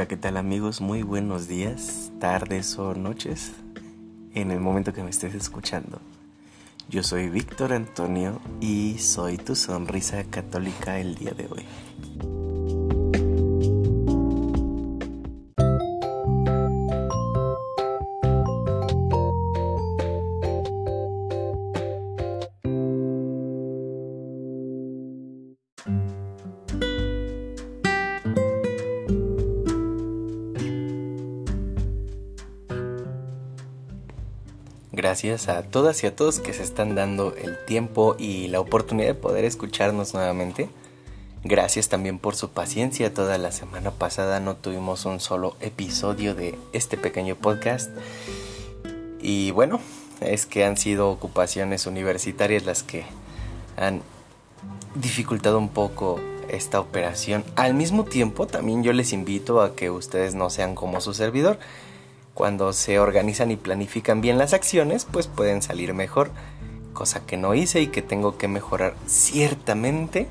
Hola, ¿qué tal amigos? Muy buenos días, tardes o noches en el momento que me estés escuchando. Yo soy Víctor Antonio y soy tu sonrisa católica el día de hoy. Gracias a todas y a todos que se están dando el tiempo y la oportunidad de poder escucharnos nuevamente. Gracias también por su paciencia. Toda la semana pasada no tuvimos un solo episodio de este pequeño podcast. Y bueno, es que han sido ocupaciones universitarias las que han dificultado un poco esta operación. Al mismo tiempo, también yo les invito a que ustedes no sean como su servidor cuando se organizan y planifican bien las acciones, pues pueden salir mejor. Cosa que no hice y que tengo que mejorar ciertamente.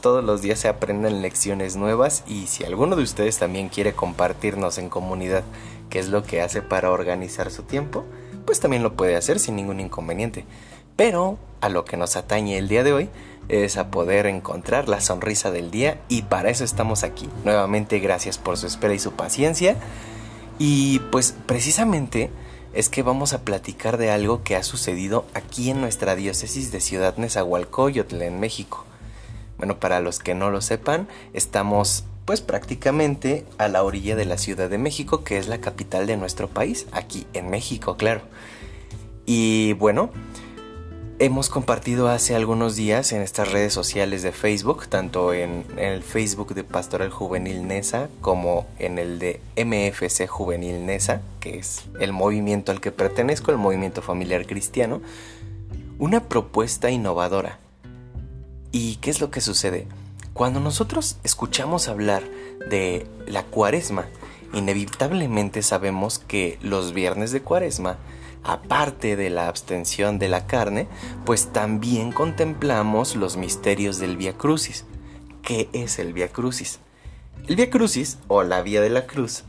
Todos los días se aprenden lecciones nuevas y si alguno de ustedes también quiere compartirnos en comunidad qué es lo que hace para organizar su tiempo, pues también lo puede hacer sin ningún inconveniente. Pero a lo que nos atañe el día de hoy es a poder encontrar la sonrisa del día y para eso estamos aquí. Nuevamente gracias por su espera y su paciencia. Y pues precisamente es que vamos a platicar de algo que ha sucedido aquí en nuestra diócesis de Ciudad Nezahualcóyotl en México. Bueno, para los que no lo sepan, estamos pues prácticamente a la orilla de la Ciudad de México, que es la capital de nuestro país, aquí en México, claro. Y bueno, hemos compartido hace algunos días en estas redes sociales de Facebook, tanto en, el Facebook de Pastoral Juvenil NESA como en el de MFC Juvenil NESA, que es el movimiento al que pertenezco, el movimiento familiar cristiano, una propuesta innovadora. ¿Y qué es lo que sucede? Cuando nosotros escuchamos hablar de la cuaresma, inevitablemente sabemos que los viernes de cuaresma aparte de la abstención de la carne, pues también contemplamos los misterios del Via Crucis. ¿Qué es el Via Crucis? El Via Crucis o la Vía de la Cruz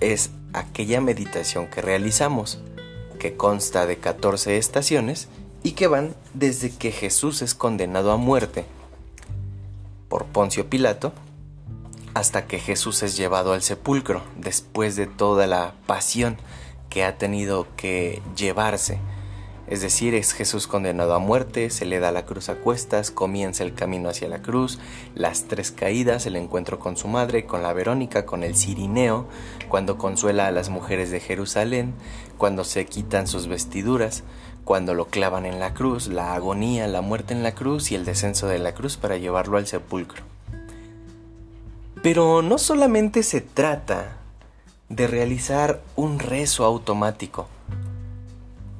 es aquella meditación que realizamos, que consta de 14 estaciones y que van desde que Jesús es condenado a muerte por Poncio Pilato hasta que Jesús es llevado al sepulcro después de toda la pasión que ha tenido que llevarse. Es decir, es Jesús condenado a muerte, se le da la cruz a cuestas, comienza el camino hacia la cruz, las tres caídas, el encuentro con su madre, con la Verónica, con el Cirineo, cuando consuela a las mujeres de Jerusalén, cuando se quitan sus vestiduras, cuando lo clavan en la cruz, la agonía, la muerte en la cruz y el descenso de la cruz para llevarlo al sepulcro. Pero no solamente se trata de realizar un rezo automático.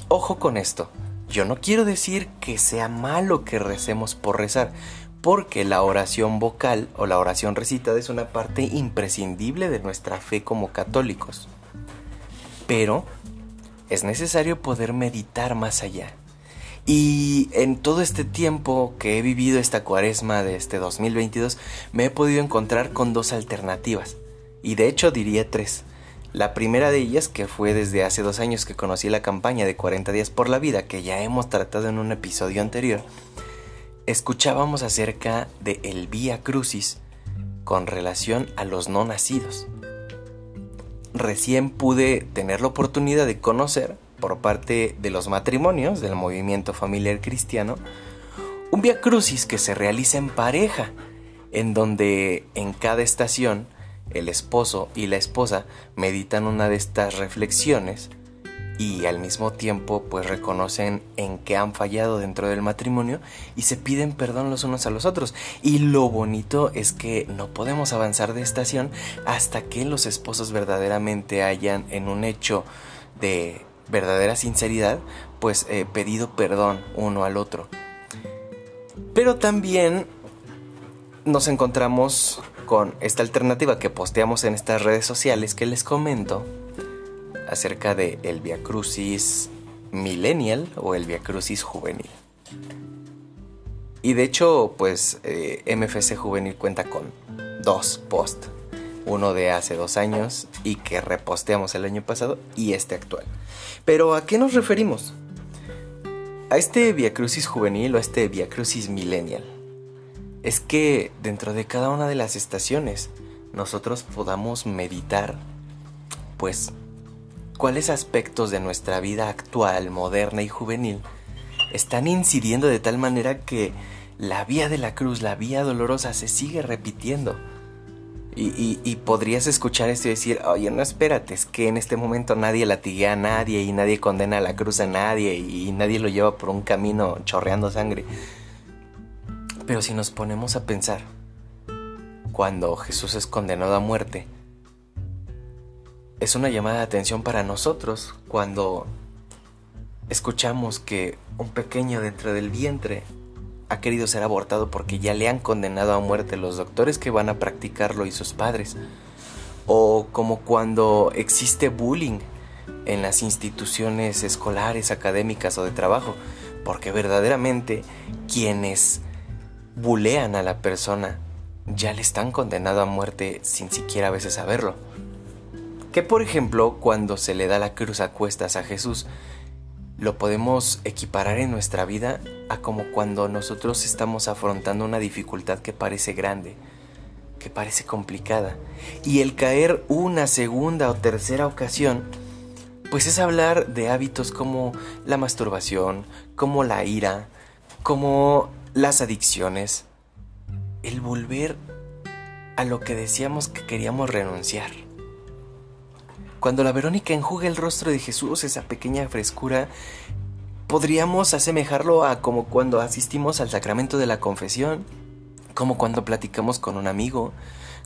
Ojo con esto, yo no quiero decir que sea malo que recemos por rezar, porque la oración vocal o la oración recitada es una parte imprescindible de nuestra fe como católicos. Pero es necesario poder meditar más allá. Y en todo este tiempo que he vivido esta cuaresma de este 2022, me he podido encontrar con dos alternativas. Y de hecho diría tres. La primera de ellas, que fue desde hace dos años que conocí la campaña de 40 días por la vida, que ya hemos tratado en un episodio anterior, escuchábamos acerca de el Vía Crucis con relación a los no nacidos. Recién pude tener la oportunidad de conocer, por parte de los matrimonios del movimiento familiar cristiano, un Vía Crucis que se realiza en pareja, en donde en cada estación el esposo y la esposa meditan una de estas reflexiones y al mismo tiempo pues reconocen en que han fallado dentro del matrimonio y se piden perdón los unos a los otros. Y lo bonito es que no podemos avanzar de estación hasta que los esposos verdaderamente hayan en un hecho de verdadera sinceridad pues eh, pedido perdón uno al otro. Pero también nos encontramos con esta alternativa que posteamos en estas redes sociales que les comento acerca de el Via Crucis Millennial o el Via Crucis Juvenil. Y de hecho, pues eh, MFC Juvenil cuenta con dos posts. uno de hace dos años y que reposteamos el año pasado y este actual. Pero ¿a qué nos referimos? A este Via Crucis juvenil o a este Via Crucis millennial. Es que dentro de cada una de las estaciones nosotros podamos meditar, pues, cuáles aspectos de nuestra vida actual, moderna y juvenil están incidiendo de tal manera que la vía de la cruz, la vía dolorosa, se sigue repitiendo. Y, podrías escuchar esto y decir, oye, no espérate, es que en este momento nadie latiguea a nadie y nadie condena a la cruz a nadie y nadie lo lleva por un camino chorreando sangre. Pero si nos ponemos a pensar, cuando Jesús es condenado a muerte, es una llamada de atención para nosotros cuando escuchamos que un pequeño dentro del vientre ha querido ser abortado porque ya le han condenado a muerte los doctores que van a practicarlo y sus padres. O como cuando existe bullying en las instituciones escolares, académicas o de trabajo, porque verdaderamente quienes bulean a la persona ya le están condenado a muerte sin siquiera a veces saberlo. Que por ejemplo, cuando se le da la cruz a cuestas a Jesús, lo podemos equiparar en nuestra vida a como cuando nosotros estamos afrontando una dificultad que parece grande, que parece complicada. Y el caer una segunda o tercera ocasión, pues es hablar de hábitos como la masturbación, como la ira, como las adicciones, el volver a lo que decíamos que queríamos renunciar. Cuando la Verónica enjuga el rostro de Jesús, esa pequeña frescura, podríamos asemejarlo a como cuando asistimos al sacramento de la confesión, como cuando platicamos con un amigo,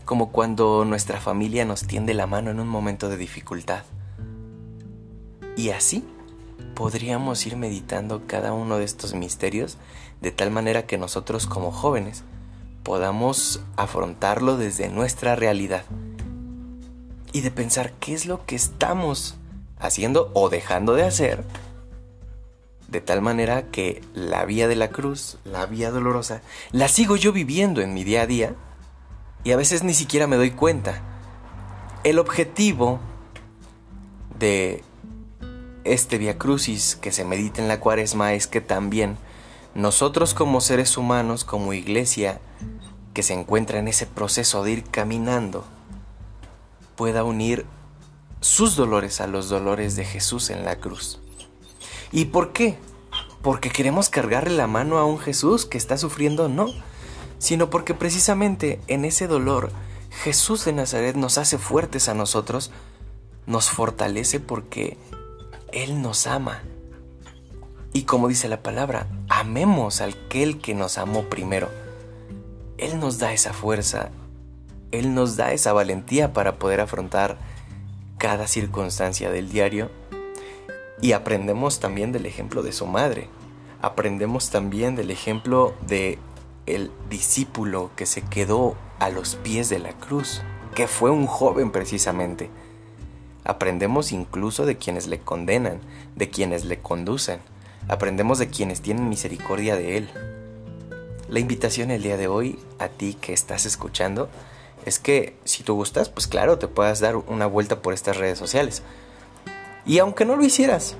como cuando nuestra familia nos tiende la mano en un momento de dificultad. Y así podríamos ir meditando cada uno de estos misterios de tal manera que nosotros como jóvenes podamos afrontarlo desde nuestra realidad y de pensar qué es lo que estamos haciendo o dejando de hacer, de tal manera que la vía de la cruz, la vía dolorosa, la sigo yo viviendo en mi día a día y a veces ni siquiera me doy cuenta. El objetivo de este Via Crucis que se medita en la cuaresma es que también nosotros como seres humanos, como iglesia, que se encuentra en ese proceso de ir caminando, pueda unir sus dolores a los dolores de Jesús en la cruz. ¿Y por qué? Porque queremos cargarle la mano a un Jesús que está sufriendo, no, sino porque precisamente en ese dolor Jesús de Nazaret nos hace fuertes a nosotros, nos fortalece porque Él nos ama. Y como dice la palabra, amemos al aquel que nos amó primero. Él nos da esa fuerza, él nos da esa valentía para poder afrontar cada circunstancia del diario y aprendemos también del ejemplo de su madre. Aprendemos también del ejemplo de el discípulo que se quedó a los pies de la cruz, que fue un joven precisamente. Aprendemos incluso de quienes le condenan, de quienes le conducen. Aprendemos de quienes tienen misericordia de él. La invitación el día de hoy a ti que estás escuchando es que si tú gustas, pues claro, te puedas dar una vuelta por estas redes sociales. Y aunque no lo hicieras,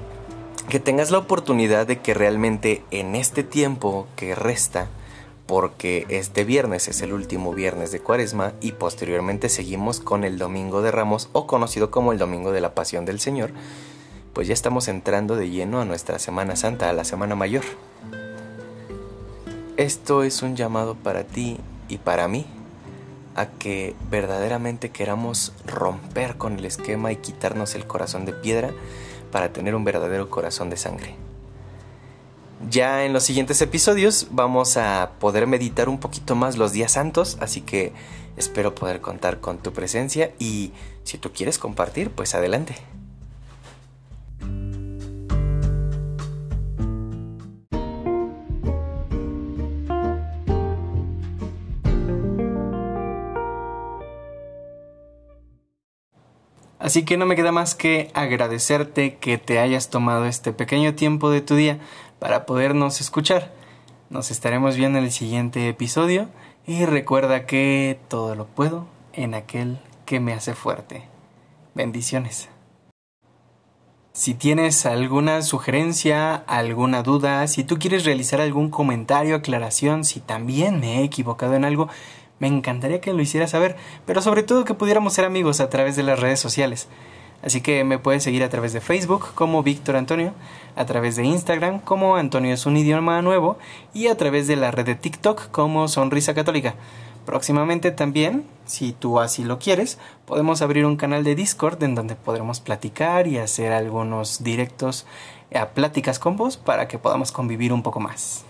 que tengas la oportunidad de que realmente en este tiempo que resta, porque este viernes es el último viernes de Cuaresma y posteriormente seguimos con el Domingo de Ramos o conocido como el Domingo de la Pasión del Señor, pues ya estamos entrando de lleno a nuestra Semana Santa, a la Semana Mayor. Esto es un llamado para ti y para mí a que verdaderamente queramos romper con el esquema y quitarnos el corazón de piedra para tener un verdadero corazón de sangre. Ya en los siguientes episodios vamos a poder meditar un poquito más los días santos, así que espero poder contar con tu presencia y si tú quieres compartir, pues adelante. Así que no me queda más que agradecerte que te hayas tomado este pequeño tiempo de tu día para podernos escuchar. Nos estaremos viendo en el siguiente episodio y recuerda que todo lo puedo en aquel que me hace fuerte. Bendiciones. Si tienes alguna sugerencia, alguna duda, si tú quieres realizar algún comentario, aclaración, si también me he equivocado en algo, me encantaría que lo hicieras saber, pero sobre todo que pudiéramos ser amigos a través de las redes sociales. Así que me puedes seguir a través de Facebook como Víctor Antonio, a través de Instagram como Antonio es un idioma nuevo y a través de la red de TikTok como Sonrisa Católica. Próximamente también, si tú así lo quieres, podemos abrir un canal de Discord en donde podremos platicar y hacer algunos directos a pláticas con vos para que podamos convivir un poco más.